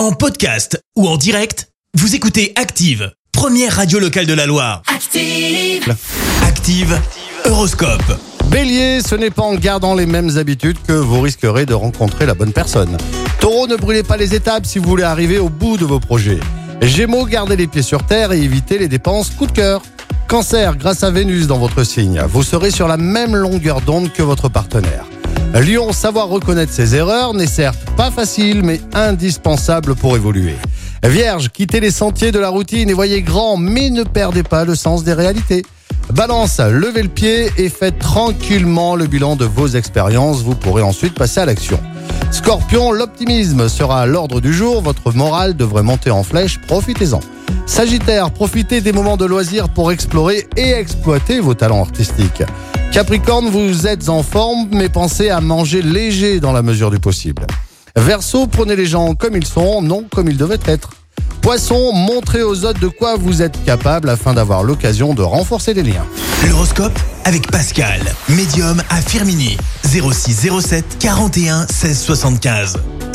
En podcast ou en direct, vous écoutez Active, première radio locale de la Loire. Active. Active, Horoscope. Bélier, ce n'est pas en gardant les mêmes habitudes que vous risquerez de rencontrer la bonne personne. Taureau, ne brûlez pas les étapes si vous voulez arriver au bout de vos projets. Gémeaux, gardez les pieds sur terre et évitez les dépenses coup de cœur. Cancer, grâce à Vénus dans votre signe, vous serez sur la même longueur d'onde que votre partenaire. Lion, savoir reconnaître ses erreurs n'est certes pas facile, mais indispensable pour évoluer. Vierge, quittez les sentiers de la routine et voyez grand, mais ne perdez pas le sens des réalités. Balance, levez le pied et faites tranquillement le bilan de vos expériences, vous pourrez ensuite passer à l'action. Scorpion, l'optimisme sera à l'ordre du jour, votre morale devrait monter en flèche, profitez-en. Sagittaire, profitez des moments de loisirs pour explorer et exploiter vos talents artistiques. Capricorne, vous êtes en forme, mais pensez à manger léger dans la mesure du possible. Verseau, prenez les gens comme ils sont, non comme ils devaient être. Poisson, montrez aux autres de quoi vous êtes capable afin d'avoir l'occasion de renforcer les liens. L'horoscope avec Pascal, médium à Firmini. 0607 41 16 75.